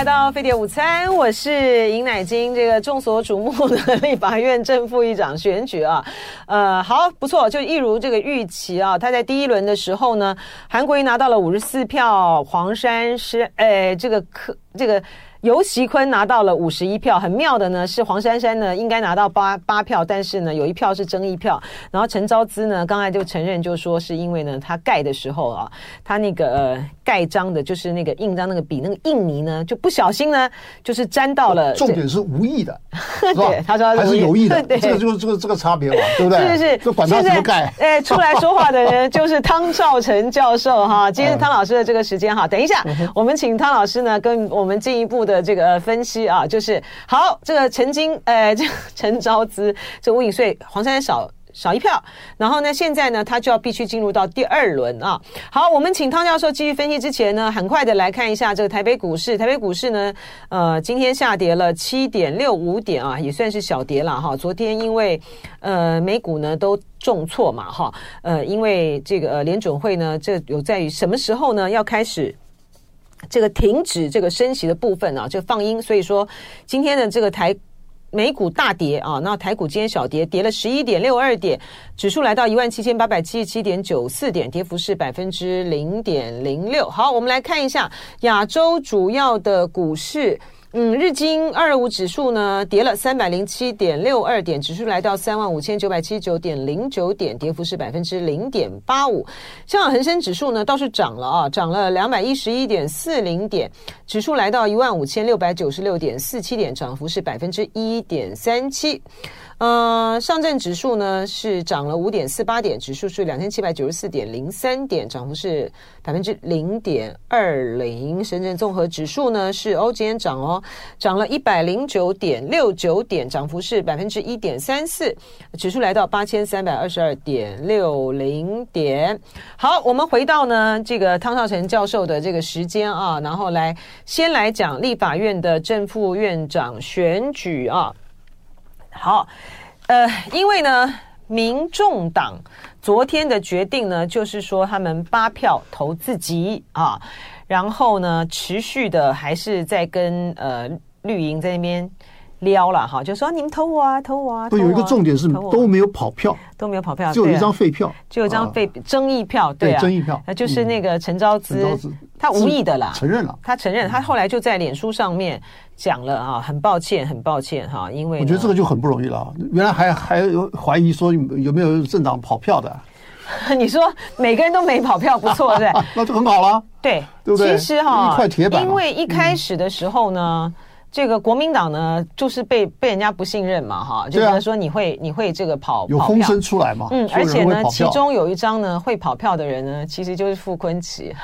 来到飞碟午餐，我是尹乃金。这个众所瞩目的立法院正副议长选举啊，呃，好，不错，就一如这个预期啊，他在第一轮的时候呢，韩国瑜拿到了五十四票，黄山是，哎，这个可这个。游锡堃拿到了五十一票，很妙的呢是黄珊珊呢应该拿到八八票，但是呢有一票是争议票。然后陈昭姿呢刚才就承认就说是因为呢他盖的时候啊，他那个、呃、盖章的就是那个印章那个笔那个印泥呢就不小心呢就是沾到了。重点是无意的，对，他说还是有意的，对，这个就是这个这个差别嘛，对不对？是是是，就管他怎么盖。哎，出来说话的人 就是汤兆成教授哈，今天是汤老师的这个时间哈，等一下我们请汤老师呢跟我们进一步的的这个分析。啊，就是好，这个曾经，呃，这个陈昭姿，这吴颖穗，黄珊珊少少一票，然后呢，现在呢，他就要必须进入到第二轮啊。好，我们请汤教授继续分析之前呢，很快的来看一下这个台北股市，台北股市呢，呃，今天下跌了七点六五点啊，也算是小跌了哈。昨天因为呃美股呢都重挫嘛哈，呃，因为这个呃联准会呢，这有在于什么时候呢要开始。这个停止这个升息的部分呢，这个放音，所以说今天的这个台美股大跌啊，那台股今天小跌，跌了十一点六二点，指数来到一万七千八百七十七点九四点，跌幅是百分之零点零六。好，我们来看一下亚洲主要的股市。嗯，日经二五指数呢跌了三百零七点六二点，指数来到三万五千九百七十九点零九点，跌幅是百分之零点八五。香港恒生指数呢倒是涨了啊，涨了两百一十一点四零点，指数来到一万五千六百九十六点四七点，涨幅是百分之一点三七。呃，上证指数呢是涨了五点四八点，指数是两千七百九十四点零三点，涨幅是百分之零点二零。深圳综合指数呢是哦，今天涨哦，涨了一百零九点六九点，涨幅是百分之一点三四，指数来到八千三百二十二点六零点。好，我们回到呢这个汤兆诚教授的这个时间啊，然后来先来讲立法院的正副院长选举啊。好，呃，因为呢，民众党昨天的决定呢，就是说他们八票投自己啊，然后呢，持续的还是在跟呃绿营在那边。撩了哈，就说你们投我啊，投我啊。不，有一个重点是都没有跑票，都没有跑票，就有一张废票，就有一张废争议票，对啊，争议票，那就是那个陈昭之，他无意的啦，承认了，他承认，他后来就在脸书上面讲了啊，很抱歉，很抱歉哈，因为我觉得这个就很不容易了，原来还还有怀疑说有没有政党跑票的，你说每个人都没跑票，不错，对，那就很好了，对，对不对？其实哈，一块铁板，因为一开始的时候呢。这个国民党呢，就是被被人家不信任嘛，哈，就觉得说你会你会这个跑有风声出来嘛，嗯，而且呢，其中有一张呢会跑票的人呢，其实就是傅昆奇，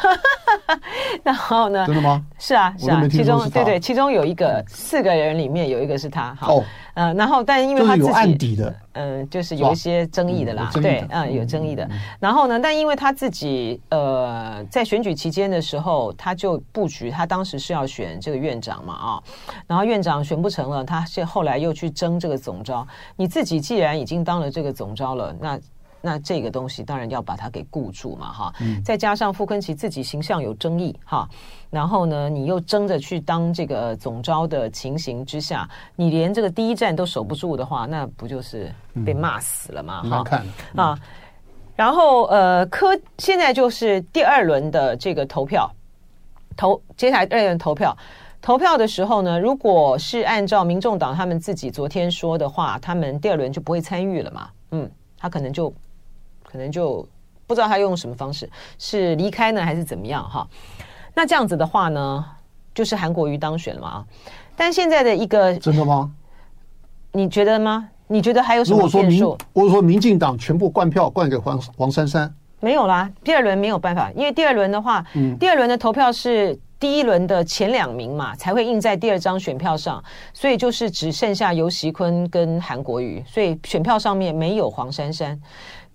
然后呢，真的吗？是啊是啊，其中对对，其中有一个四个人里面有一个是他，哈。呃，然后，但因为他自己，有案底的，嗯，就是有一些争议的啦，对，嗯，有争议的。然后呢，但因为他自己，呃，在选举期间的时候，他就布局，他当时是要选这个院长嘛，啊，然后院长选不成了，他现后来又去争这个总招。你自己既然已经当了这个总招了，那。那这个东西当然要把它给顾住嘛，哈，再加上傅昆奇自己形象有争议，哈，然后呢，你又争着去当这个总招的情形之下，你连这个第一站都守不住的话，那不就是被骂死了吗？哈，看啊，然后呃，科现在就是第二轮的这个投票，投接下来第二轮投票，投票的时候呢，如果是按照民众党他们自己昨天说的话，他们第二轮就不会参与了嘛，嗯，他可能就。可能就不知道他用什么方式，是离开呢还是怎么样哈？那这样子的话呢，就是韩国瑜当选了嘛？但现在的一个真的吗？你觉得吗？你觉得还有什么变数？我说民进党全部灌票灌给黄黄珊珊，没有啦。第二轮没有办法，因为第二轮的话，嗯，第二轮的投票是第一轮的前两名嘛，才会印在第二张选票上，所以就是只剩下游锡堃跟韩国瑜，所以选票上面没有黄珊珊。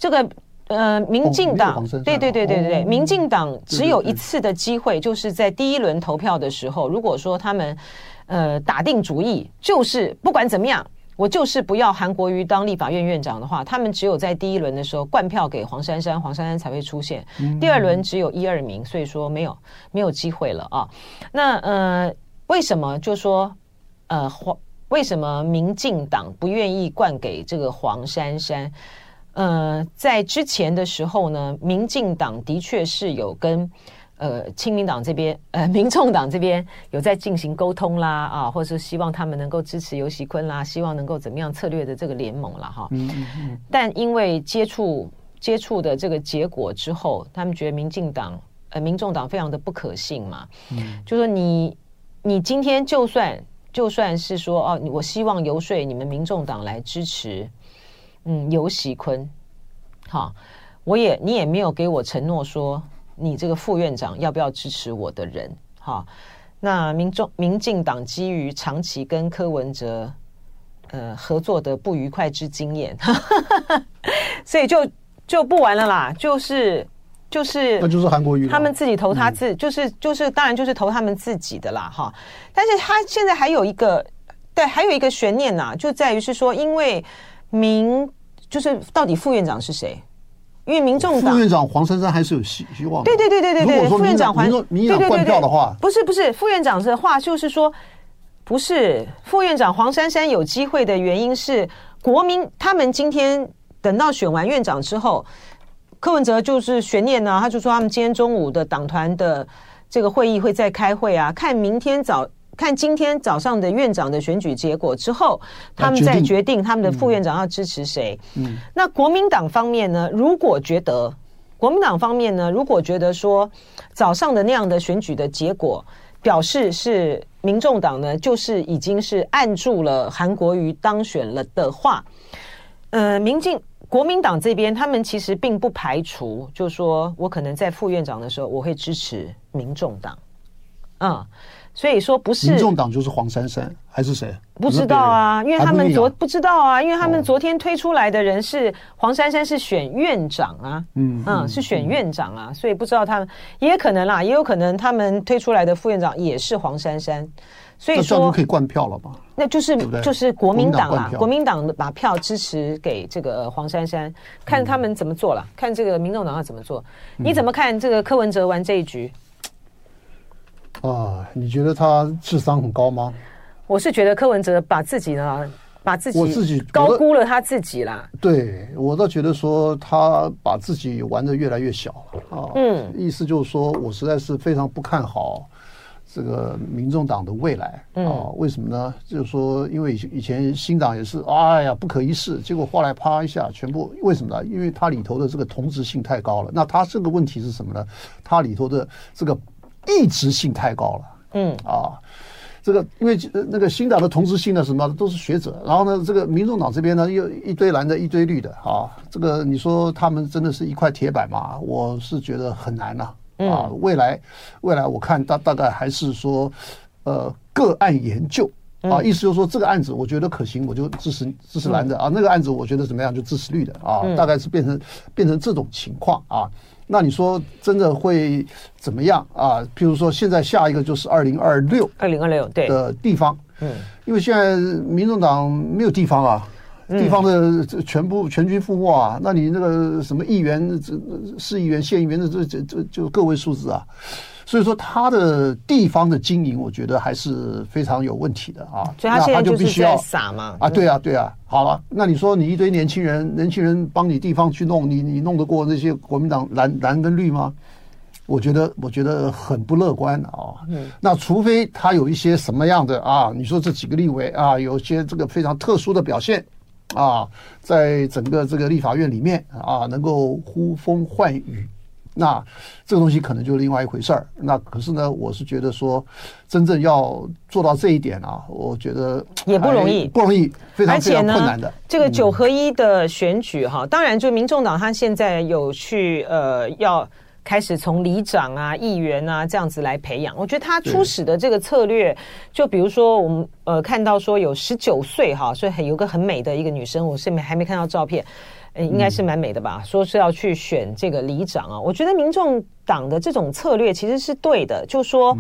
这个呃，民进党对对对对对，民进党只有一次的机会，就是在第一轮投票的时候，如果说他们呃打定主意，就是不管怎么样，我就是不要韩国瑜当立法院院长的话，他们只有在第一轮的时候灌票给黄珊珊，黄珊珊才会出现。第二轮只有一二名，所以说没有没有机会了啊。那呃。为什么就说呃黄为什么民进党不愿意灌给这个黄珊珊？呃，在之前的时候呢，民进党的确是有跟。呃，亲民党这边，呃，民众党这边有在进行沟通啦，啊，或者是希望他们能够支持游锡堃啦，希望能够怎么样策略的这个联盟了哈。嗯嗯嗯。但因为接触接触的这个结果之后，他们觉得民进党呃，民众党非常的不可信嘛。嗯。就说你你今天就算就算是说哦，我希望游说你们民众党来支持，嗯，尤喜坤，好，我也你也没有给我承诺说。你这个副院长要不要支持我的人？哈，那民众民进党基于长期跟柯文哲呃合作的不愉快之经验，所以就就不玩了啦，就是就是那就是韩国瑜，他们自己投他自，嗯、就是就是当然就是投他们自己的啦，哈。但是他现在还有一个对，还有一个悬念呐，就在于是说，因为民就是到底副院长是谁？因为民众党副院长黄珊珊还是有希希望。对对对对对对，副院长黄，民进党换票的话，不是不是副院长的话，就是说不是副院长黄珊珊有机会的原因是国民他们今天等到选完院长之后，柯文哲就是悬念呢，他就说他们今天中午的党团的这个会议会再开会啊，看明天早。看今天早上的院长的选举结果之后，他们再决定他们的副院长要支持谁。嗯，那国民党方面呢？如果觉得国民党方面呢，如果觉得说早上的那样的选举的结果表示是民众党呢，就是已经是按住了韩国瑜当选了的话，呃，民进国民党这边他们其实并不排除，就说我可能在副院长的时候我会支持民众党，嗯。所以说不是民众党就是黄珊珊还是谁？不知道啊，因为他们昨不知道啊，因为他们昨天推出来的人是黄珊珊是选院长啊，嗯嗯，是选院长啊，所以不知道他们也可能啦，也有可能他们推出来的副院长也是黄珊珊，所以说就可以灌票了吧？那就是就是国民党啦，国民党把票支持给这个黄珊珊，看他们怎么做了，看这个民众党要怎么做，你怎么看这个柯文哲玩这一局？啊，你觉得他智商很高吗？我是觉得柯文哲把自己呢，把自己我自己高估了他自己啦。对，我倒觉得说他把自己玩的越来越小了啊。嗯，意思就是说我实在是非常不看好这个民众党的未来啊。为什么呢？就是说，因为以以前新党也是，哎呀不可一世，结果后来啪一下全部为什么呢？因为它里头的这个同质性太高了。那它这个问题是什么呢？它里头的这个。异质性太高了，嗯。啊，这个因为那个新党的同质性呢，什么都是学者，然后呢，这个民众党这边呢又一堆蓝的，一堆绿的啊，这个你说他们真的是一块铁板吗？我是觉得很难呐，啊，未来未来我看大大概还是说，呃，个案研究啊，意思就是说这个案子我觉得可行，我就支持支持蓝的啊，那个案子我觉得怎么样就支持绿的啊，大概是变成变成这种情况啊。那你说真的会怎么样啊？譬如说，现在下一个就是二零二六，二零二六对的地方，嗯，因为现在民众党没有地方啊，地方的全部全军覆没啊，那你那个什么议员、这市议员、县议员的这这这就个位数字啊。所以说，他的地方的经营，我觉得还是非常有问题的啊。所以他现在就必须要撒嘛啊，对啊，对啊。好了，那你说你一堆年轻人，年轻人帮你地方去弄，你你弄得过那些国民党蓝蓝跟绿吗？我觉得我觉得很不乐观啊。嗯。那除非他有一些什么样的啊？你说这几个立委啊，有些这个非常特殊的表现啊，在整个这个立法院里面啊，能够呼风唤雨。那这个东西可能就是另外一回事儿。那可是呢，我是觉得说，真正要做到这一点啊，我觉得也不容易，不容易，非常非常困难的。这个九合一的选举哈，当然就民众党他现在有去呃，要开始从里长啊、议员啊这样子来培养。我觉得他初始的这个策略，就比如说我们呃看到说有十九岁哈，所以很有个很美的一个女生，我是没还没看到照片。呃，应该是蛮美的吧？说是要去选这个里长啊，我觉得民众党的这种策略其实是对的，就是说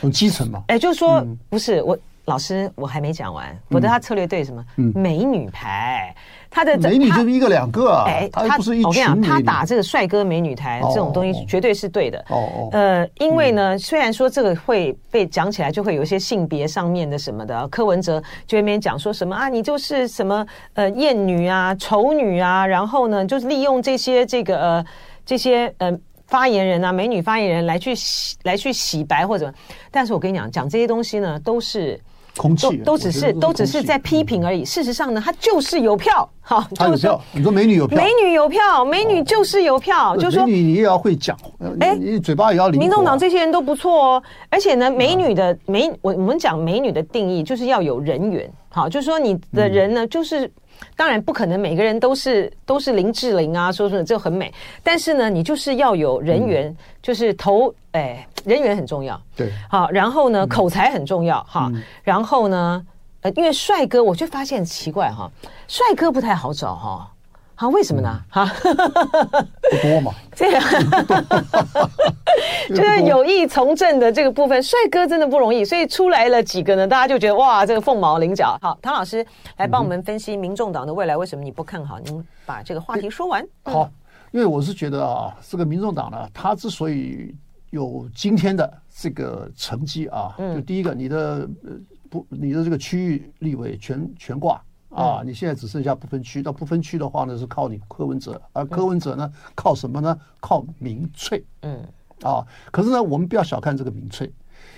从基层嘛，哎，就是说不是我老师，我还没讲完，我的他策略对什么？嗯，美女牌，他的美女就是一个两个啊，哎，他不是一群。我跟你讲，他打这个帅哥美女台这种东西绝对是对的。哦哦。呃，因为呢，虽然说这个会被讲起来，就会有一些性别上面的什么的，柯文哲就那边讲说什么啊，你就是什么呃艳女啊、丑女啊，然后呢，就是利用这些这个呃这些呃。发言人啊，美女发言人来去洗来去洗白或者，但是我跟你讲，讲这些东西呢，都是空气，都都只是都只是在批评而已。事实上呢，他就是有票，好，他有票。你说美女有票，美女有票，美女就是有票，就是说美女你也要会讲，哎，你嘴巴也要灵活。民众党这些人都不错哦，而且呢，美女的美，我我们讲美女的定义就是要有人缘，好，就是说你的人呢，就是。当然不可能每个人都是都是林志玲啊，说说这很美，但是呢，你就是要有人缘，嗯、就是头哎，人缘很重要。对，好，然后呢，嗯、口才很重要哈，嗯、然后呢，呃，因为帅哥，我就发现奇怪哈，帅哥不太好找哈。啊，为什么呢？哈、嗯，不多嘛。这样，就是有意从政的这个部分，帅哥真的不容易，所以出来了几个呢，大家就觉得哇，这个凤毛麟角。好，唐老师来帮我们分析民众党的未来，为什么你不看好？您把这个话题说完。好，因为我是觉得啊，这个民众党呢，他之所以有今天的这个成绩啊，就第一个，你的呃不，你的这个区域立委全全挂。啊，你现在只剩下不分区，那不分区的话呢，是靠你柯文哲，而柯文哲呢，靠什么呢？靠民粹。嗯，啊，可是呢，我们不要小看这个民粹，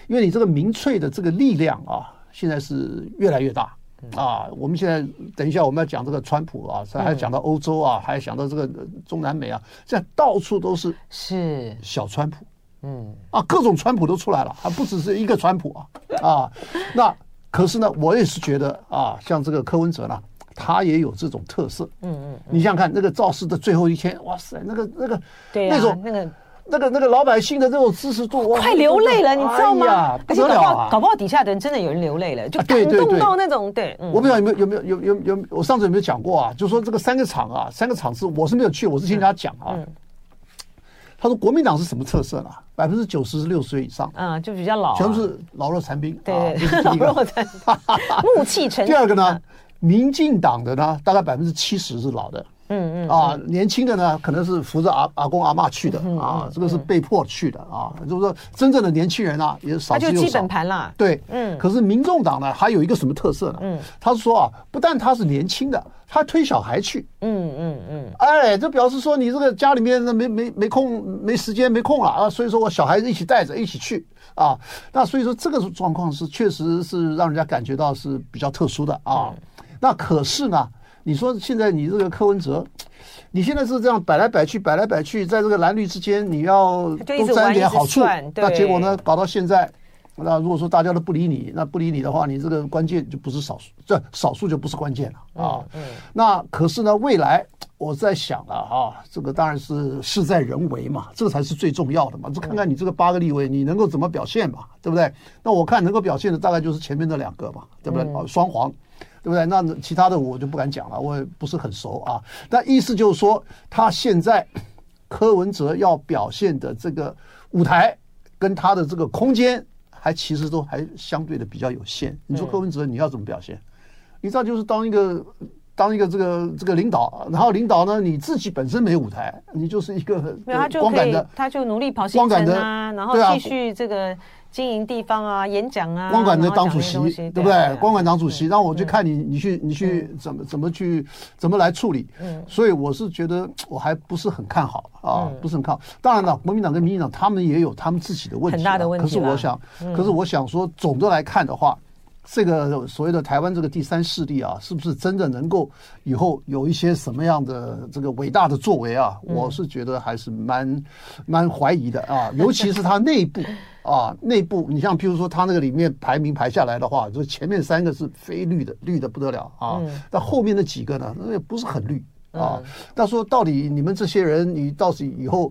因为你这个民粹的这个力量啊，现在是越来越大啊。我们现在等一下我们要讲这个川普啊，还要讲到欧洲啊，还要讲到这个中南美啊，现在到处都是是小川普。嗯，啊，各种川普都出来了，还不只是一个川普啊啊，那。可是呢，我也是觉得啊，像这个柯文哲呢，他也有这种特色。嗯嗯，你想想看，那个造势的最后一天，哇塞，那个那个，对那种那个那个那个老百姓的这种支持度，快流泪了，你知道吗？不得了，搞不好底下的人真的有人流泪了，就感动到那种。对，我不知道有没有有没有有有有，我上次有没有讲过啊？就说这个三个厂啊，三个厂是我是没有去，我是听人家讲啊。他说国民党是什么特色呢？百分之九十是六十岁以上，嗯，就比较老，全部是老弱残兵，对，老弱残兵，暮气沉沉。第二个呢，民进党的呢，大概百分之七十是老的。嗯嗯啊，年轻的呢，可能是扶着阿阿公阿妈去的啊，这个是被迫去的啊。就是说，真正的年轻人啊，也是少之又少。他就基本盘啦。对，嗯。可是民众党呢，还有一个什么特色呢？嗯，他是说啊，不但他是年轻的，他推小孩去。嗯嗯嗯。哎，这表示说你这个家里面没没没空没时间没空了啊，所以说我小孩子一起带着一起去啊。那所以说这个状况是确实是让人家感觉到是比较特殊的啊。那可是呢？你说现在你这个柯文哲，你现在是这样摆来摆去，摆来摆去，在这个蓝绿之间，你要多沾一点好处，那结果呢，搞到现在，那如果说大家都不理你，那不理你的话，你这个关键就不是少数，这少数就不是关键了啊。嗯，那可是呢，未来我在想了啊，这个当然是事在人为嘛，这个才是最重要的嘛。就看看你这个八个立委，你能够怎么表现嘛，对不对？那我看能够表现的大概就是前面那两个嘛，对不对？啊，双黄。对不对？那其他的我就不敢讲了，我也不是很熟啊。但意思就是说，他现在柯文哲要表现的这个舞台跟他的这个空间，还其实都还相对的比较有限。你说柯文哲你要怎么表现？你知道就是当一个当一个这个这个领导，然后领导呢你自己本身没舞台，你就是一个光杆的，他就努力跑行程啊，然后继续这个。经营地方啊，演讲啊，光管的党主席，对不对？光管党主席，让我去看你，你去，你去怎么怎么去，怎么来处理。嗯，所以我是觉得我还不是很看好啊，不是很看好。当然了，国民党跟民进党他们也有他们自己的问题，很大的问题。可是我想，可是我想说，总的来看的话，这个所谓的台湾这个第三势力啊，是不是真的能够以后有一些什么样的这个伟大的作为啊？我是觉得还是蛮蛮怀疑的啊，尤其是它内部。啊，内部你像譬如说它那个里面排名排下来的话，就前面三个是非绿的，绿的不得了啊。但后面那几个呢，那也不是很绿啊。但说到底，你们这些人，你到底以后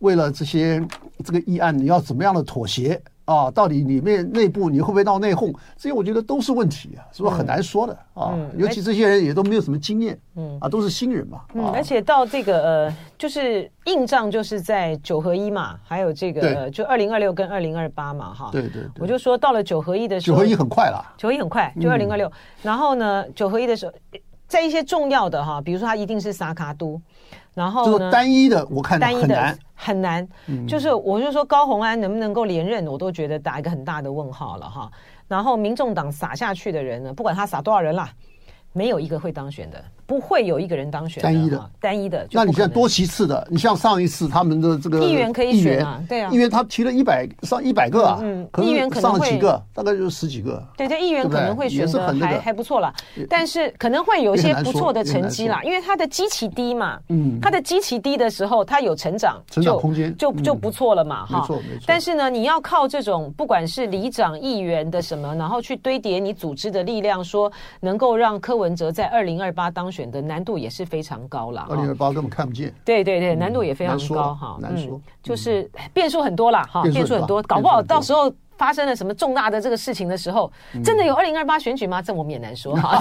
为了这些这个议案，你要怎么样的妥协啊，到底里面内部你会不会闹内讧？这些我觉得都是问题啊，是不是很难说的啊？尤其这些人也都没有什么经验，嗯啊，都是新人嘛。嗯，而且到这个呃，就是硬仗就是在九合一嘛，还有这个就二零二六跟二零二八嘛，哈。对对。我就说到了九合一的时候，九合一很快了，九合一很快，就二零二六。然后呢，九合一的时候，在一些重要的哈，比如说它一定是萨卡都。然后呢，单一的我看单一的很难，就是我就说高虹安能不能够连任，我都觉得打一个很大的问号了哈。然后民众党撒下去的人呢，不管他撒多少人啦，没有一个会当选的。不会有一个人当选单一的，单一的。那你现在多席次的，你像上一次他们的这个议员可以选啊，对啊，议员他提了一百上一百个啊，嗯，议员上了几个，大概就是十几个。对，这议员可能会选的还还不错了，但是可能会有一些不错的成绩啦，因为他的基期低嘛，嗯，他的基期低的时候，他有成长，成长空间就就不错了嘛，哈，没错没错。但是呢，你要靠这种不管是里长、议员的什么，然后去堆叠你组织的力量，说能够让柯文哲在二零二八当选的难度也是。非常高了，二零二八根本看不见。对对对，难度也非常高哈，难说，就是变数很多了哈，变数很多，搞不好到时候发生了什么重大的这个事情的时候，真的有二零二八选举吗？这我们也难说哈。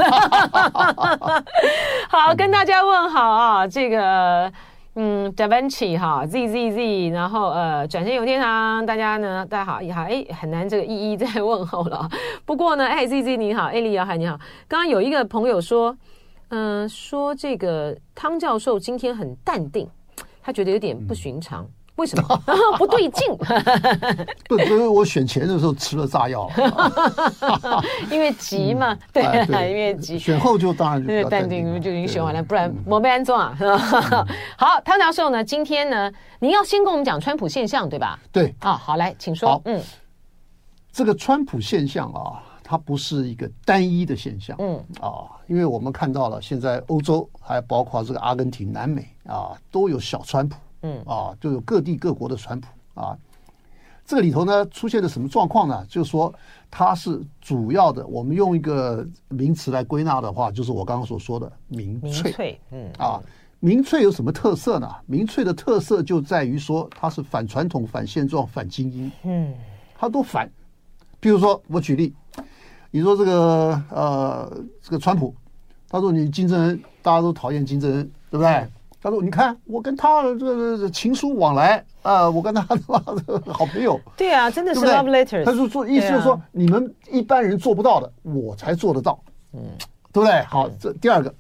好，跟大家问好啊，这个嗯，Da Vinci 哈，Z Z Z，然后呃，转身有天堂，大家呢，大家好，也好，哎，很难这个一一再问候了。不过呢，哎，Z Z 你好，艾丽瑶海你好，刚刚有一个朋友说。嗯、呃，说这个汤教授今天很淡定，他觉得有点不寻常，嗯、为什么？不对劲。不，因为我选前的时候吃了炸药，因为急嘛，嗯、对，哎、因为急。选后就当然就因为淡定，就已经选完了，不然没被安装啊，好，汤教授呢，今天呢，您要先跟我们讲川普现象，对吧？对。啊，好，来，请说。嗯，这个川普现象啊。它不是一个单一的现象，嗯啊，因为我们看到了现在欧洲还包括这个阿根廷、南美啊，都有小川普，嗯啊，就有各地各国的川普啊。这个里头呢，出现了什么状况呢？就是说它是主要的，我们用一个名词来归纳的话，就是我刚刚所说的民粹，嗯啊，民粹有什么特色呢？民粹的特色就在于说它是反传统、反现状、反精英，嗯，它都反。比如说，我举例。你说这个呃，这个川普，他说你金正恩，大家都讨厌金正恩，对不对？他说你看我跟他这个情书往来啊、呃，我跟他的好朋友。对啊，真的是 love letters。他说说意思就是说，你们一般人做不到的，我才做得到，嗯，对不对？好，这第二个，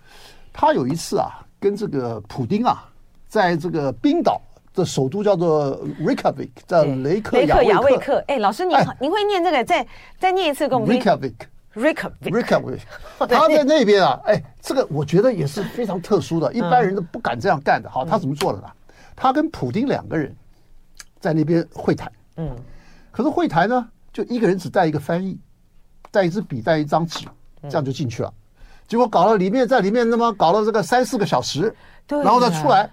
他有一次啊，跟这个普丁啊，在这个冰岛的首都叫做 Reykjavik，在雷克雅未克。哎，老师您好，您会念这个？再再念一次给我们听。Reykjavik，Reykjavik，他在那边啊，哎，这个我觉得也是非常特殊的，一般人都不敢这样干的。好，他怎么做的呢？他跟普丁两个人在那边会谈。嗯，可是会谈呢，就一个人只带一个翻译，带一支笔，带一张纸，这样就进去了。结果搞了里面在里面那么搞了这个三四个小时，然后再出来。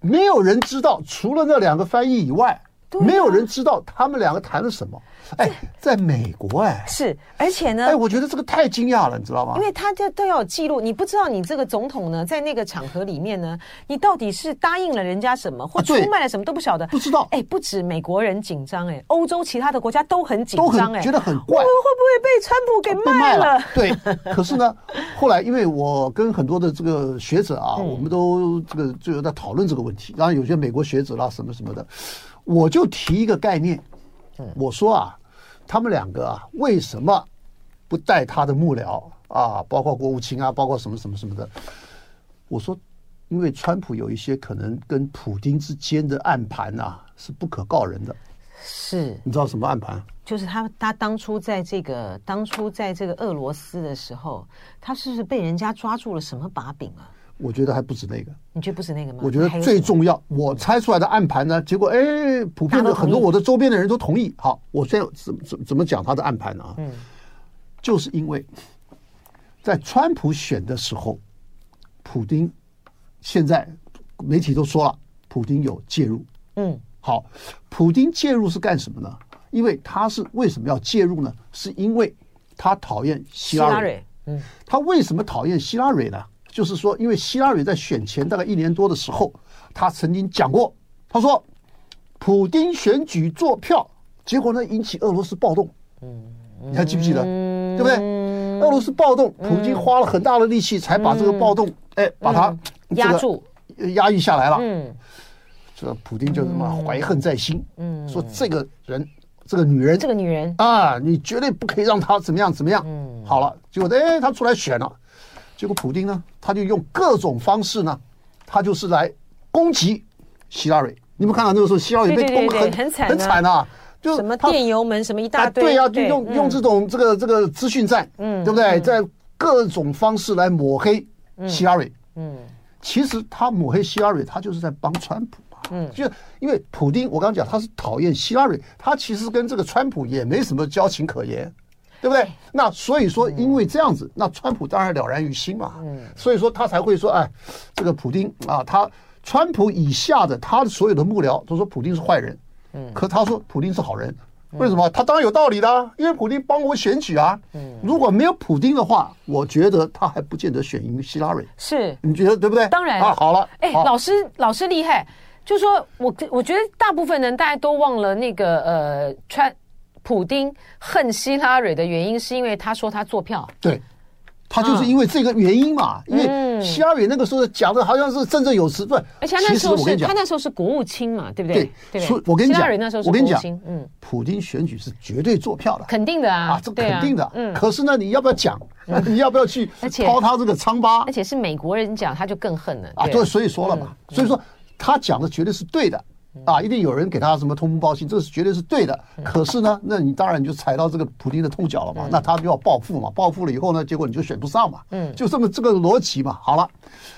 没有人知道，除了那两个翻译以外，没有人知道他们两个谈了什么。哎，在美国哎，是，而且呢，哎，我觉得这个太惊讶了，你知道吗？因为他这都要有记录，你不知道你这个总统呢，在那个场合里面呢，你到底是答应了人家什么，或出卖了什么都不晓得，不知道。哎，不止美国人紧张，哎，欧洲其他的国家都很紧张，哎，觉得很怪，我们会不会被川普给卖了？对，可是呢，后来因为我跟很多的这个学者啊，我们都这个就有在讨论这个问题，然后有些美国学者啦什么什么的，我就提一个概念，我说啊。他们两个啊，为什么不带他的幕僚啊？包括国务卿啊，包括什么什么什么的？我说，因为川普有一些可能跟普京之间的暗盘啊，是不可告人的。是，你知道什么暗盘？就是他，他当初在这个当初在这个俄罗斯的时候，他是不是被人家抓住了什么把柄啊？我觉得还不止那个，你觉得不止那个吗？我觉得最重要，我猜出来的暗盘呢，结果哎，普遍的很多我的周边的人都同意。好，我现在怎怎怎么讲他的暗盘呢？啊，嗯，就是因为在川普选的时候，普丁现在媒体都说了，普丁有介入。嗯，好，普丁介入是干什么呢？因为他是为什么要介入呢？是因为他讨厌希拉蕊。嗯，他为什么讨厌希拉蕊呢？就是说，因为希拉里在选前大概一年多的时候，他曾经讲过，他说，普丁选举做票结果呢引起俄罗斯暴动。嗯，你还记不记得？对不对？俄罗斯暴动，普京花了很大的力气才把这个暴动，哎，把它压住、压抑下来了。嗯，这普京就他妈怀恨在心。嗯，说这个人。这个女人，这个女人啊，你绝对不可以让她怎么样怎么样。嗯，好了，结果哎，她出来选了，结果普丁呢，他就用各种方式呢，他就是来攻击希拉里。你们看到那个时候，希拉里被攻很很惨很惨啊，就什么电油门什么一大堆，对呀，就用用这种这个这个资讯战，嗯，对不对？在各种方式来抹黑希拉里。嗯，其实他抹黑希拉里，他就是在帮川普。嗯，就因为普丁，我刚刚讲他是讨厌希拉里，他其实跟这个川普也没什么交情可言，对不对？那所以说，因为这样子，那川普当然了然于心嘛。嗯，所以说他才会说，哎，这个普丁啊，他川普以下的他的所有的幕僚都说普丁是坏人，嗯，可他说普丁是好人，为什么？他当然有道理的，因为普丁帮我选举啊。嗯，如果没有普丁的话，我觉得他还不见得选赢希拉蕊。是，你觉得对不对？当然啊，好了，哎，老师，老师厉害。就说我我觉得大部分人大家都忘了那个呃，川普丁恨希拉蕊的原因，是因为他说他做票。对，他就是因为这个原因嘛。嗯、因为希拉蕊那个时候讲的好像是振振有词，对。而且他那时候是他那时候是国务卿嘛，对不对？对。我跟你讲，希拉蕊那时候是国务卿。嗯，普丁选举是绝对做票的，肯定的啊，啊，这肯定的。嗯。可是呢，你要不要讲？你要不要去掏他这个疮疤？而且是美国人讲，他就更恨了啊。对，所以说了嘛，所以说他讲的绝对是对的。啊，一定有人给他什么通风报信，这是绝对是对的。可是呢，那你当然你就踩到这个普京的痛脚了嘛。那他就要报复嘛，报复了以后呢，结果你就选不上嘛。嗯，就这么这个逻辑嘛。好了，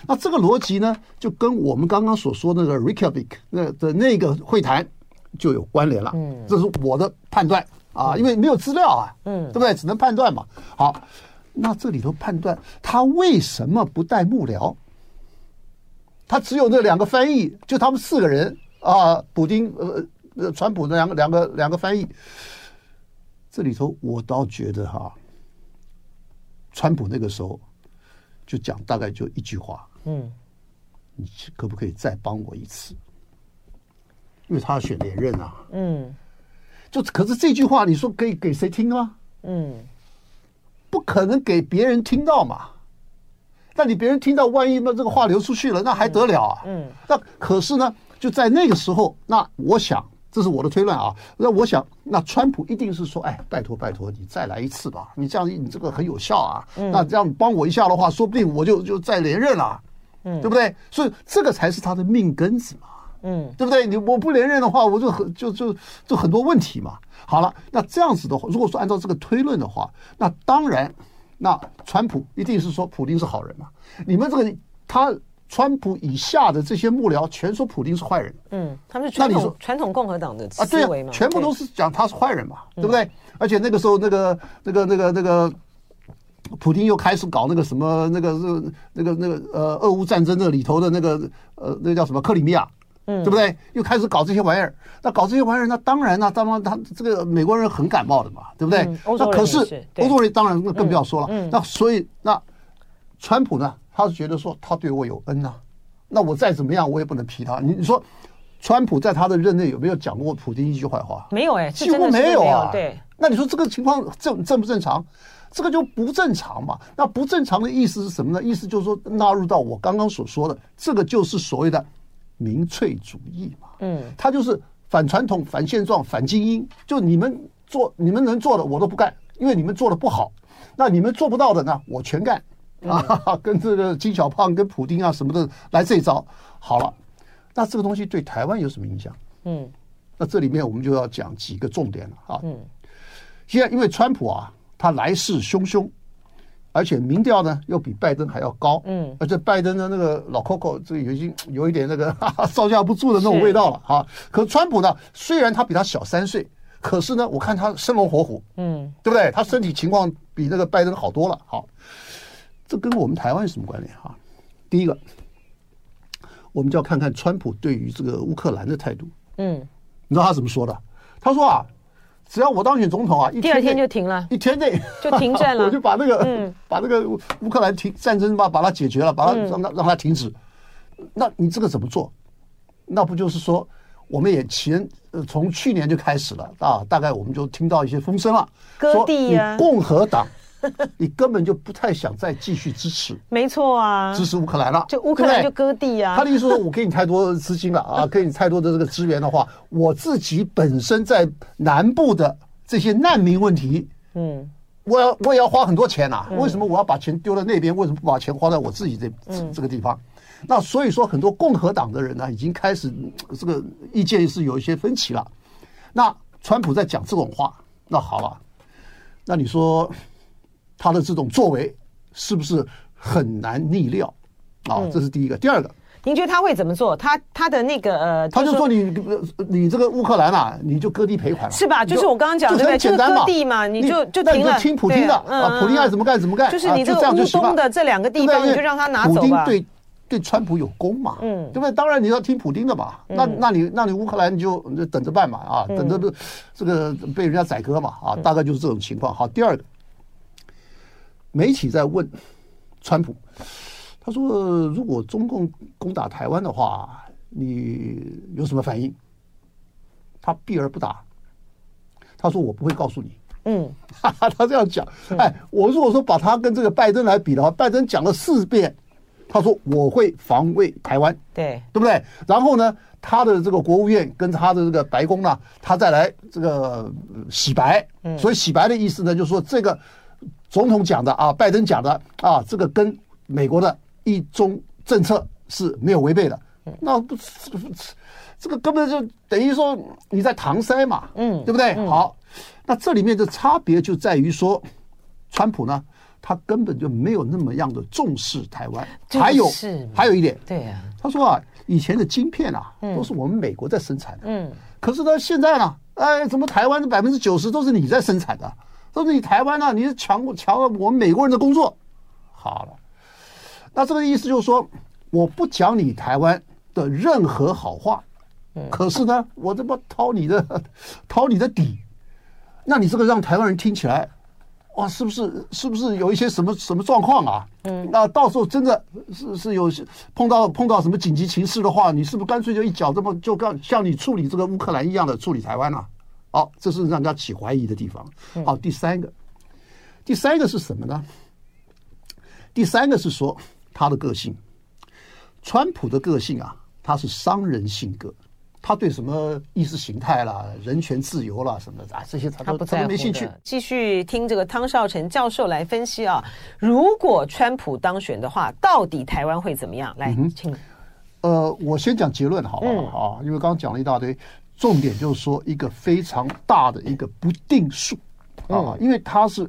那这个逻辑呢，就跟我们刚刚所说的那个 Reykjavik 那的那个会谈就有关联了。嗯，这是我的判断啊，因为没有资料啊。嗯，对不对？只能判断嘛。好，那这里头判断他为什么不带幕僚？他只有那两个翻译，就他们四个人。啊，普京呃呃，川普的两个两个两个翻译，这里头我倒觉得哈，川普那个时候就讲大概就一句话，嗯，你可不可以再帮我一次？因为他要选连任啊，嗯，就可是这句话你说可以给谁听啊？嗯，不可能给别人听到嘛。那你别人听到，万一那这个话流出去了，那还得了啊？嗯，那可是呢？就在那个时候，那我想，这是我的推论啊。那我想，那川普一定是说：“哎，拜托拜托，你再来一次吧。你这样，你这个很有效啊。那这样帮我一下的话，说不定我就就再连任了，嗯，对不对？所以这个才是他的命根子嘛，嗯，对不对？你我不连任的话，我就很就就就很多问题嘛。好了，那这样子的话，如果说按照这个推论的话，那当然，那川普一定是说普丁是好人嘛。你们这个他。川普以下的这些幕僚全说普京是坏人，嗯，他们是传统传统共和党的思维嘛，全部都是讲他是坏人嘛，对不对？而且那个时候，那个那个那个那个，普京又开始搞那个什么那个是那个那个呃，俄乌战争那里头的那个呃，那个叫什么克里米亚，嗯，对不对？又开始搞这些玩意儿，那搞这些玩意儿，那当然那当然他这个美国人很感冒的嘛，对不对？那可是欧洲人当然那更不要说了，那所以那川普呢？他是觉得说他对我有恩呐，那我再怎么样我也不能批他。你你说，川普在他的任内有没有讲过普京一句坏话？没有哎，几乎没有啊。对，那你说这个情况正正不正常？这个就不正常嘛。那不正常的意思是什么呢？意思就是说纳入到我刚刚所说的，这个就是所谓的民粹主义嘛。嗯，他就是反传统、反现状、反精英。就你们做你们能做的我都不干，因为你们做的不好。那你们做不到的呢，我全干。啊，跟这个金小胖、跟普丁啊什么的来这一招，好了，那这个东西对台湾有什么影响？嗯，那这里面我们就要讲几个重点了啊。嗯，现在因为川普啊，他来势汹汹，而且民调呢又比拜登还要高。嗯，而且拜登的那个老 Coco 这个已经有一点那个哈哈招架不住的那种味道了啊。可川普呢，虽然他比他小三岁，可是呢，我看他生龙活虎。嗯，对不对？他身体情况比那个拜登好多了。好。这跟我们台湾有什么关联哈？第一个，我们就要看看川普对于这个乌克兰的态度。嗯，你知道他怎么说的？他说啊，只要我当选总统啊，第二天就停了，一天内就停战了，我就把那个，嗯，把那个乌克兰停战争吧，把它解决了，把它让它让它停止。那你这个怎么做？那不就是说我们也前呃从去年就开始了啊，大概我们就听到一些风声了，割地共和党。你根本就不太想再继续支持，没错啊，支持乌克兰了，就乌克兰就割地啊。他的意思说，我给你太多资金了啊，给你太多的这个资源的话，我自己本身在南部的这些难民问题，嗯，我要我也要花很多钱呐。为什么我要把钱丢到那边？为什么不把钱花在我自己这这个地方？那所以说，很多共和党的人呢，已经开始这个意见是有一些分歧了。那川普在讲这种话，那好了，那你说？他的这种作为是不是很难逆料啊？这是第一个。第二个，您觉得他会怎么做？他他的那个呃，他就说你你这个乌克兰啊，你就割地赔款，是吧？就是我刚刚讲的，对，就是割地嘛，你就就停了，听普京的啊，普京爱怎么干怎么干，就是你这个乌东的这两个地方，你就让他拿走吧。普丁对对川普有功嘛，嗯，对不对？当然你要听普京的嘛，那那你那你乌克兰你就等着办嘛啊，等着这个被人家宰割嘛啊，大概就是这种情况。好，第二个。媒体在问川普，他说：“如果中共攻打台湾的话，你有什么反应？”他避而不答。他说：“我不会告诉你。”嗯，他这样讲。哎，我如果说把他跟这个拜登来比的话，拜登讲了四遍，他说我会防卫台湾，对，对不对？然后呢，他的这个国务院跟他的这个白宫呢，他再来这个洗白。嗯，所以洗白的意思呢，就是说这个。总统讲的啊，拜登讲的啊，这个跟美国的一中政策是没有违背的。那不是这个根本就等于说你在搪塞嘛，嗯，对不对？好，那这里面的差别就在于说，川普呢，他根本就没有那么样的重视台湾。还有还有一点，对呀，他说啊，以前的晶片啊，都是我们美国在生产的，嗯，可是呢，现在呢，哎，怎么台湾的百分之九十都是你在生产的？都是你台湾呢、啊？你是抢抢了我们美国人的工作，好了，那这个意思就是说，我不讲你台湾的任何好话，可是呢，我这么掏你的 掏你的底，那你这个让台湾人听起来，哇，是不是是不是有一些什么什么状况啊？嗯，那到时候真的是是有碰到碰到什么紧急情势的话，你是不是干脆就一脚这么就像像你处理这个乌克兰一样的处理台湾啊？好，这是让人家起怀疑的地方。好，第三个，第三个是什么呢？第三个是说他的个性，川普的个性啊，他是商人性格，他对什么意识形态啦、人权自由啦什么的啊，这些他都他都没兴趣。继续听这个汤绍成教授来分析啊，如果川普当选的话，到底台湾会怎么样？来，请。呃，我先讲结论好不好啊？因为刚刚讲了一大堆。重点就是说一个非常大的一个不定数啊，因为它是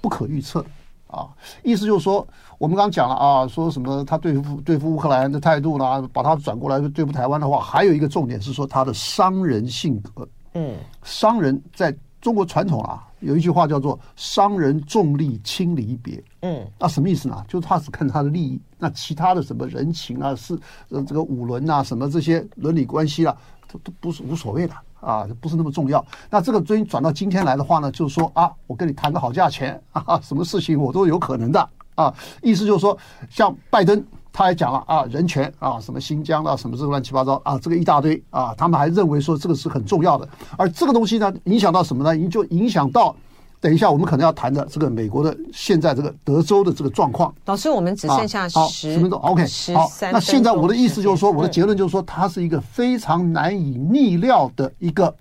不可预测啊。意思就是说，我们刚刚讲了啊，说什么他对付对付乌克兰的态度呢？把他转过来对付台湾的话，还有一个重点是说他的商人性格。嗯，商人在中国传统啊，有一句话叫做“商人重利轻离别”。嗯，那什么意思呢？就是他只看他的利益，那其他的什么人情啊、是呃这个五伦啊、什么这些伦理关系啊。都都不是无所谓的啊，不是那么重要。那这个追转到今天来的话呢，就是说啊，我跟你谈个好价钱啊，什么事情我都有可能的啊。意思就是说，像拜登他也讲了啊，人权啊，什么新疆啊，什么这个乱七八糟啊，这个一大堆啊，他们还认为说这个是很重要的。而这个东西呢，影响到什么呢？你就影响到。等一下，我们可能要谈的这个美国的现在这个德州的这个状况。老师，我们只剩下十十分钟，OK，好。那现在我的意思就是说，我的结论就是说，它是一个非常难以逆料的一个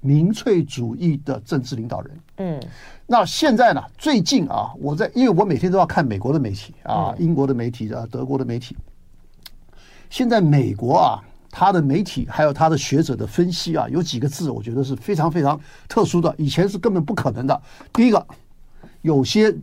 民粹主义的政治领导人。嗯。那现在呢？最近啊，我在因为我每天都要看美国的媒体啊，英国的媒体啊，德国的媒体。现在美国啊。他的媒体还有他的学者的分析啊，有几个字，我觉得是非常非常特殊的，以前是根本不可能的。第一个，有些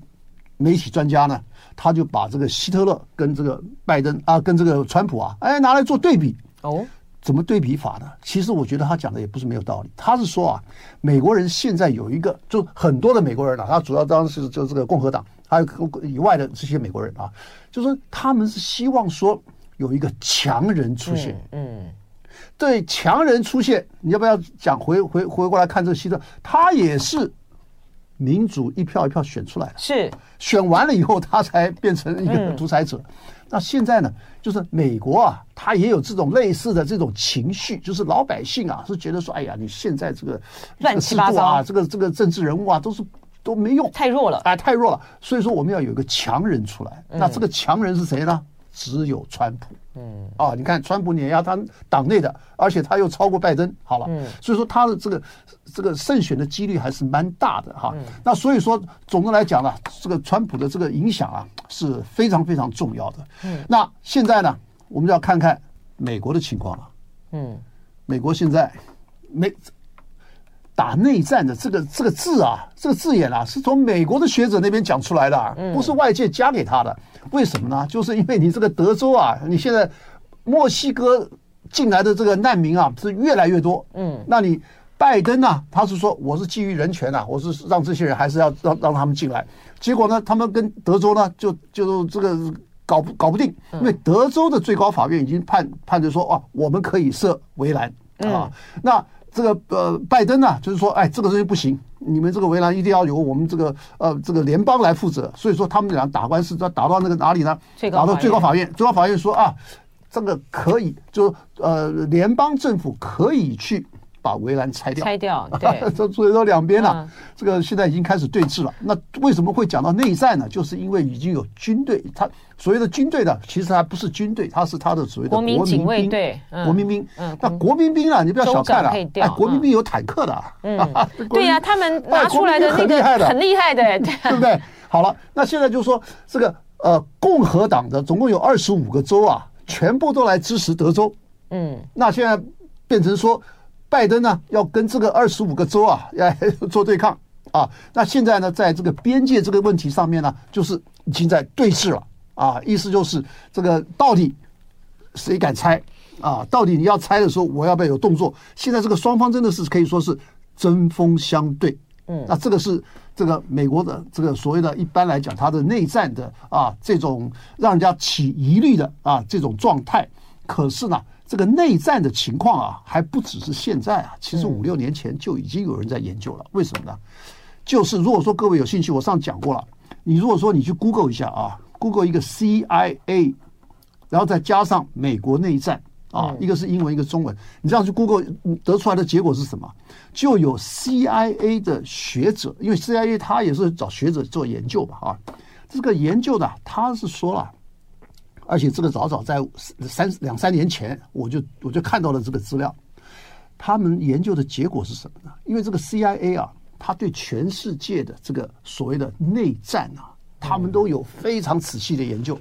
媒体专家呢，他就把这个希特勒跟这个拜登啊，跟这个川普啊，哎，拿来做对比。哦，怎么对比法呢？其实我觉得他讲的也不是没有道理。他是说啊，美国人现在有一个，就很多的美国人啊，他主要当然是就这个共和党，还有以外的这些美国人啊，就是说他们是希望说。有一个强人出现，嗯，嗯对，强人出现，你要不要讲回回回过来看这个希特？他也是民主一票一票选出来的，是选完了以后他才变成一个独裁者。嗯、那现在呢，就是美国啊，他也有这种类似的这种情绪，就是老百姓啊是觉得说，哎呀，你现在这个乱七八糟啊，这个这个政治人物啊，都是都没用，太弱了，哎，太弱了。所以说我们要有一个强人出来。那这个强人是谁呢？只有川普。嗯，啊，你看川普碾压他党内的，而且他又超过拜登，好了，嗯，所以说他的这个这个胜选的几率还是蛮大的哈。那所以说，总的来讲呢，这个川普的这个影响啊是非常非常重要的。嗯，那现在呢，我们就要看看美国的情况了。嗯，美国现在没打内战的这个这个字啊，这个字眼啊，是从美国的学者那边讲出来的，不是外界加给他的。为什么呢？就是因为你这个德州啊，你现在墨西哥进来的这个难民啊是越来越多。嗯，那你拜登呢？他是说我是基于人权啊，我是让这些人还是要让让他们进来。结果呢，他们跟德州呢就就这个搞不搞不定，因为德州的最高法院已经判判决说哦，我们可以设围栏啊。那这个呃，拜登呢，就是说，哎，这个东西不行，你们这个围栏一定要由我们这个呃这个联邦来负责。所以说，他们俩打官司，要打到那个哪里呢？打到最高法院。最高法院说啊，这个可以，就呃，联邦政府可以去。把围栏拆掉，拆掉，对，这所以说两边呢，这个现在已经开始对峙了。那为什么会讲到内战呢？就是因为已经有军队，他所谓的军队呢，其实还不是军队，他是他的所谓的国民警卫队，国民兵。那国民兵啊，你不要小看了，哎，国民兵有坦克的，嗯，对呀，他们拿出来的那个很厉害的，对不对？好了，那现在就说这个呃，共和党的总共有二十五个州啊，全部都来支持德州，嗯，那现在变成说。拜登呢，要跟这个二十五个州啊，要做对抗啊。那现在呢，在这个边界这个问题上面呢，就是已经在对峙了啊。意思就是这个到底谁敢拆啊？到底你要拆的时候，我要不要有动作？现在这个双方真的是可以说是针锋相对。嗯，那这个是这个美国的这个所谓的一般来讲，它的内战的啊这种让人家起疑虑的啊这种状态。可是呢。这个内战的情况啊，还不只是现在啊，其实五六年前就已经有人在研究了。为什么呢？就是如果说各位有兴趣，我上讲过了。你如果说你去 Google 一下啊，Google 一个 CIA，然后再加上美国内战啊，一个是英文，一个中文，你这样去 Google 得出来的结果是什么？就有 CIA 的学者，因为 CIA 他也是找学者做研究吧啊，这个研究的他是说了。而且这个早早在三两三年前，我就我就看到了这个资料。他们研究的结果是什么呢？因为这个 CIA 啊，他对全世界的这个所谓的内战啊，他们都有非常仔细的研究。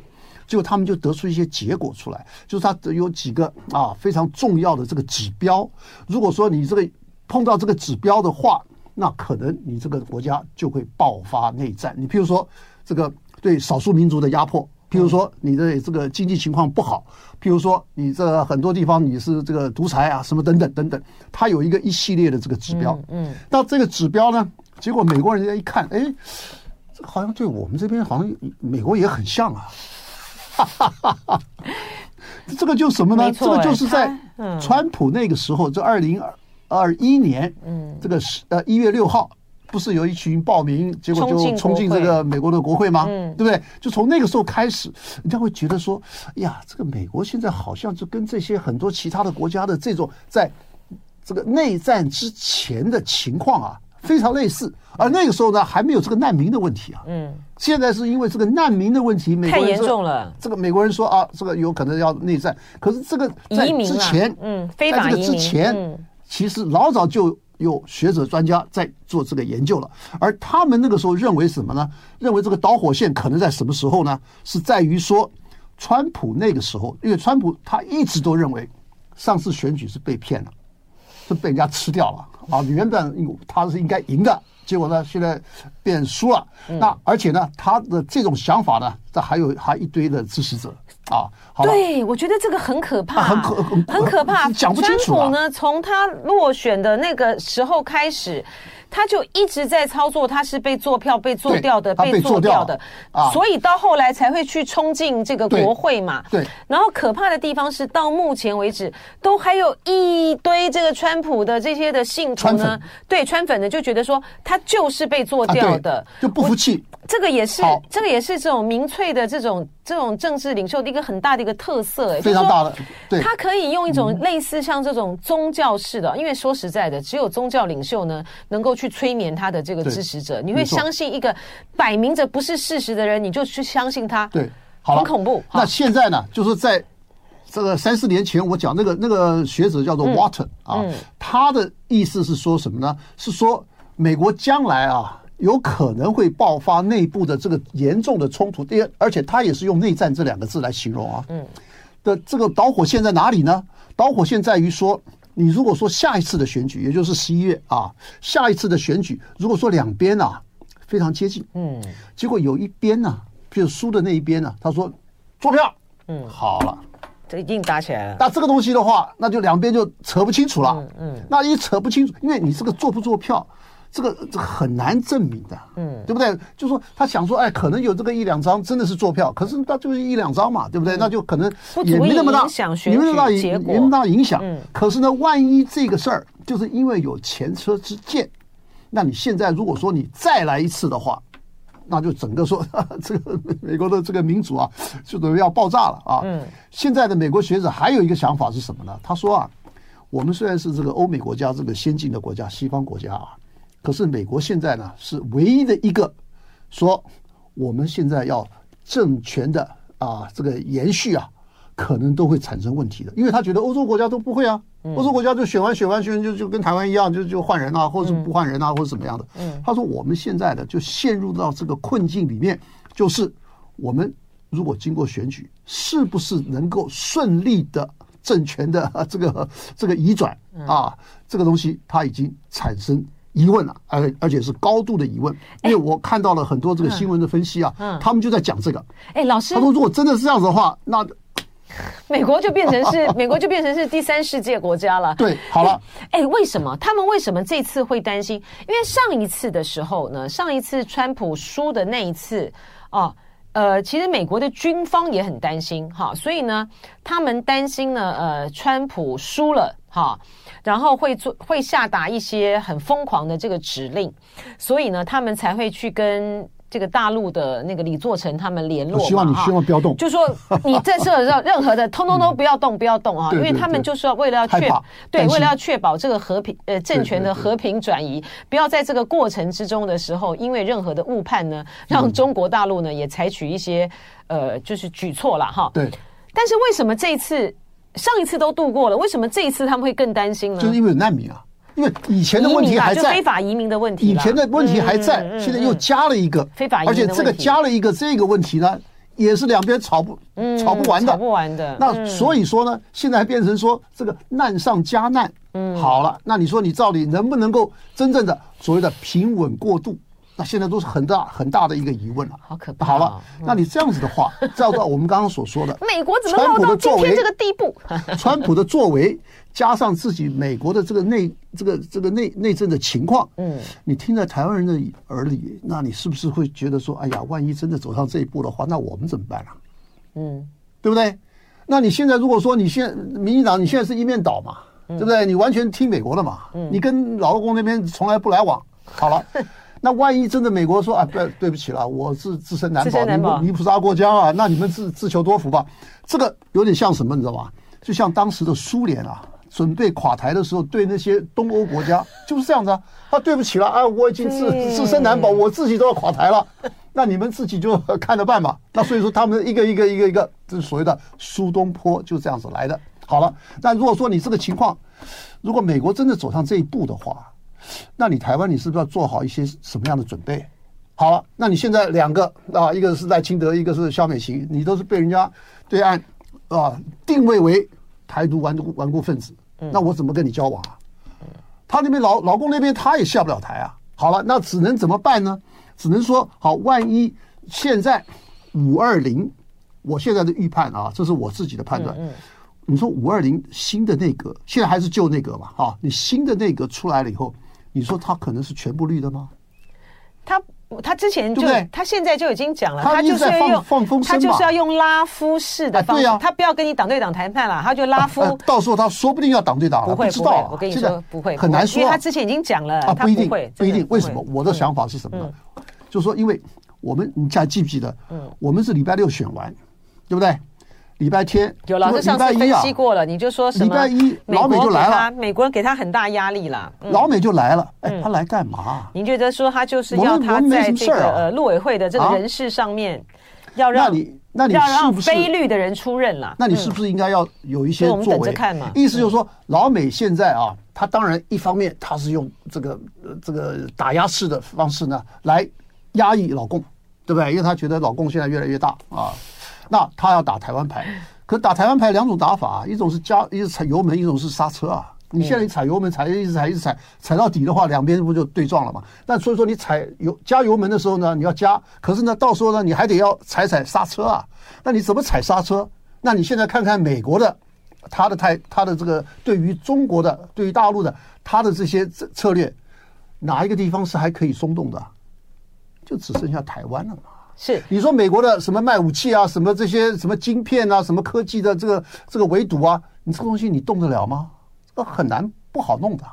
结果他们就得出一些结果出来，就是他有几个啊非常重要的这个指标。如果说你这个碰到这个指标的话，那可能你这个国家就会爆发内战。你譬如说这个对少数民族的压迫。譬如说你的这个经济情况不好，譬如说你这很多地方你是这个独裁啊，什么等等等等，它有一个一系列的这个指标。嗯，那这个指标呢，结果美国人家一看，哎，这好像对我们这边好像美国也很像啊。哈哈哈哈，这个就是什么呢？这个就是在川普那个时候，这二零二一年，嗯，这个十呃一月六号。不是有一群报名，结果就冲进这个美国的国会吗？对不对？就从那个时候开始，人家会觉得说，哎呀，这个美国现在好像就跟这些很多其他的国家的这种在这个内战之前的情况啊，非常类似。而那个时候呢，还没有这个难民的问题啊。嗯。现在是因为这个难民的问题，美国人太严重了。这个美国人说啊，这个有可能要内战。可是这个在之前，嗯，非法移民，在这个之前，其实老早就。有学者专家在做这个研究了，而他们那个时候认为什么呢？认为这个导火线可能在什么时候呢？是在于说，川普那个时候，因为川普他一直都认为上次选举是被骗了，是被人家吃掉了啊！原本他是应该赢的。结果呢，现在变输了。那而且呢，他的这种想法呢，这还有还一堆的支持者啊。对，我觉得这个很可怕，很可很可怕。讲不清楚。川普呢，从他落选的那个时候开始。他就一直在操作，他是被做票被做掉的，被做掉的，所以到后来才会去冲进这个国会嘛。对。然后可怕的地方是，到目前为止都还有一堆这个川普的这些的信徒呢，对川粉呢就觉得说他就是被做掉的，就不服气。这个也是，这个也是这种民粹粹的这种这种政治领袖的一个很大的一个特色，哎，非常大的，对，他可以用一种类似像这种宗教式的，因为说实在的，只有宗教领袖呢能够去催眠他的这个支持者，你会相信一个摆明着不是事实的人，你就去相信他，对，好，很恐怖。那现在呢，就是在。这个三四年前，我讲那个那个学者叫做 Water 啊，他的意思是说什么呢？是说美国将来啊有可能会爆发内部的这个严重的冲突，第二，而且他也是用内战这两个字来形容啊。嗯，的这个导火线在哪里呢？导火线在于说，你如果说下一次的选举，也就是十一月啊，下一次的选举，如果说两边啊非常接近，嗯，结果有一边呢，譬如输的那一边呢，他说作票，嗯，好了。这一定打起来了。那这个东西的话，那就两边就扯不清楚了。嗯，嗯，那一扯不清楚，因为你这个做不做票，这个这很难证明的。嗯，对不对？就说他想说，哎，可能有这个一两张真的是坐票，可是那就是一两张嘛，对不对？嗯、那就可能也没那么大，没那么大影，没那么大影响。嗯。可是呢，万一这个事儿就是因为有前车之鉴，那你现在如果说你再来一次的话。那就整个说，这个美国的这个民主啊，就等于要爆炸了啊！嗯，现在的美国学者还有一个想法是什么呢？他说啊，我们虽然是这个欧美国家，这个先进的国家，西方国家啊，可是美国现在呢是唯一的一个说，我们现在要政权的啊这个延续啊，可能都会产生问题的，因为他觉得欧洲国家都不会啊。欧洲国家就选完选完选完就就跟台湾一样，就就换人啊，或者是不换人啊，或者怎么样的。嗯，他说我们现在的就陷入到这个困境里面，就是我们如果经过选举，是不是能够顺利的政权的这个这个移转啊？这个东西它已经产生疑问了，而而且是高度的疑问。因为我看到了很多这个新闻的分析啊，他们就在讲这个。哎，老师，他说如果真的是这样子的话，那。美国就变成是 美国就变成是第三世界国家了。对，好了。哎，为什么他们为什么这次会担心？因为上一次的时候呢，上一次川普输的那一次哦，呃，其实美国的军方也很担心哈，所以呢，他们担心呢，呃，川普输了哈，然后会做会下达一些很疯狂的这个指令，所以呢，他们才会去跟。这个大陆的那个李作成他们联络，希望你希望不要动，就说你在这时候任何的通通都不要动，不要动啊！因为他们就是要为了要确对，为了要确保这个和平呃政权的和平转移，不要在这个过程之中的时候，因为任何的误判呢，让中国大陆呢也采取一些呃就是举措了哈。对。但是为什么这一次上一次都度过了，为什么这一次他们会更担心呢？就是因为有难民啊。因为以前的问题还在，非法移民的问题，以前的问题还在，现在又加了一个非法移民，而且这个加了一个这个问题呢，也是两边吵不吵不完的，吵不完的。那所以说呢，现在变成说这个难上加难。嗯，好了，那你说你到底能不能够真正的所谓的平稳过渡？那现在都是很大很大的一个疑问了。好可怕。好了，那你这样子的话，照照我们刚刚所说的，美国怎么落到今天这个地步？川普的作为。加上自己美国的这个内这个这个内内政的情况，嗯，你听在台湾人的耳里，那你是不是会觉得说，哎呀，万一真的走上这一步的话，那我们怎么办啊？嗯，对不对？那你现在如果说你现在民进党你现在是一面倒嘛，对不对？你完全听美国的嘛，你跟老共那边从来不来往。好了，那万一真的美国说啊，对对不起了，我是自身难保，你你不杀过江啊，那你们自自求多福吧。这个有点像什么，你知道吧？就像当时的苏联啊。准备垮台的时候，对那些东欧国家就是这样子啊，啊，对不起了啊，我已经自自身难保，我自己都要垮台了，那你们自己就看着办吧。那所以说，他们一个一个一个一个，这是所谓的苏东坡，就这样子来的。好了，那如果说你这个情况，如果美国真的走上这一步的话，那你台湾你是不是要做好一些什么样的准备？好了，那你现在两个啊，一个是赖清德，一个是肖美琴，你都是被人家对岸啊定位为。台独顽固顽固分子，那我怎么跟你交往啊？他那边老老公那边他也下不了台啊。好了，那只能怎么办呢？只能说好，万一现在五二零，我现在的预判啊，这是我自己的判断。你说五二零新的内阁，现在还是旧内阁嘛？哈，你新的内阁出来了以后，你说他可能是全部绿的吗？他。他之前就，他现在就已经讲了，他就是要用，他就是要用拉夫式的方式，他不要跟你党对党谈判了，他就拉夫。到时候他说不定要党对党了，不会，不会，我跟你说不会，很难说，因为他之前已经讲了，啊，不一定，不一定。为什么？我的想法是什么呢？就是说，因为我们你还记不记得？嗯，我们是礼拜六选完，对不对？礼拜天有老师上次分析过了，你就说什么？礼拜一老美就来了，美国人给他很大压力了。老美就来了，哎，他来干嘛？您觉得说他就是要他在这个呃陆委会的这个人事上面，要让你那你要让非绿的人出任了？那你是不是应该要有一些作为？我们等着看嘛。意思就是说，老美现在啊，他当然一方面他是用这个这个打压式的方式呢来压抑老共，对不对？因为他觉得老共现在越来越大啊。那他要打台湾牌，可打台湾牌两种打法，一种是加，一直踩油门，一种是刹车啊。你现在你踩油门，踩一直踩一直踩，踩到底的话，两边不就对撞了吗？但所以说你踩油加油门的时候呢，你要加，可是呢，到时候呢，你还得要踩踩刹车啊。那你怎么踩刹车？那你现在看看美国的，他的态，他的这个对于中国的，对于大陆的，他的这些策略，哪一个地方是还可以松动的？就只剩下台湾了嘛。是你说美国的什么卖武器啊，什么这些什么晶片啊，什么科技的这个这个围堵啊，你这个东西你动得了吗？这个很难，不好弄的。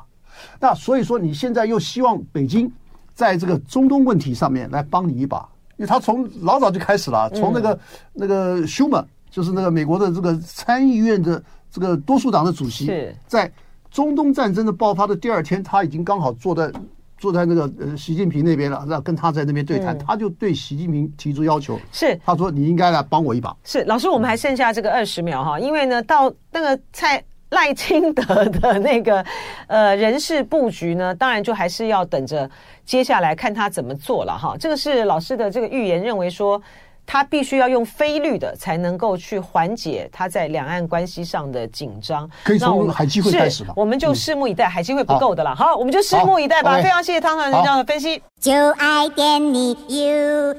那所以说你现在又希望北京在这个中东问题上面来帮你一把，因为他从老早就开始了，从那个那个舒默，就是那个美国的这个参议院的这个多数党的主席，在中东战争的爆发的第二天，他已经刚好坐在。坐在那个呃习近平那边了，那跟他在那边对谈，嗯、他就对习近平提出要求，是他说你应该来帮我一把。是老师，我们还剩下这个二十秒哈，因为呢，到那个蔡赖清德的那个呃人事布局呢，当然就还是要等着接下来看他怎么做了哈。这个是老师的这个预言，认为说。他必须要用非律的才能够去缓解他在两岸关系上的紧张。那我们还机会开始吧。我们就拭目以待海基会不够的啦。好。我们就拭目以待吧非常谢谢汤团长这样的分析。就爱点你 ufo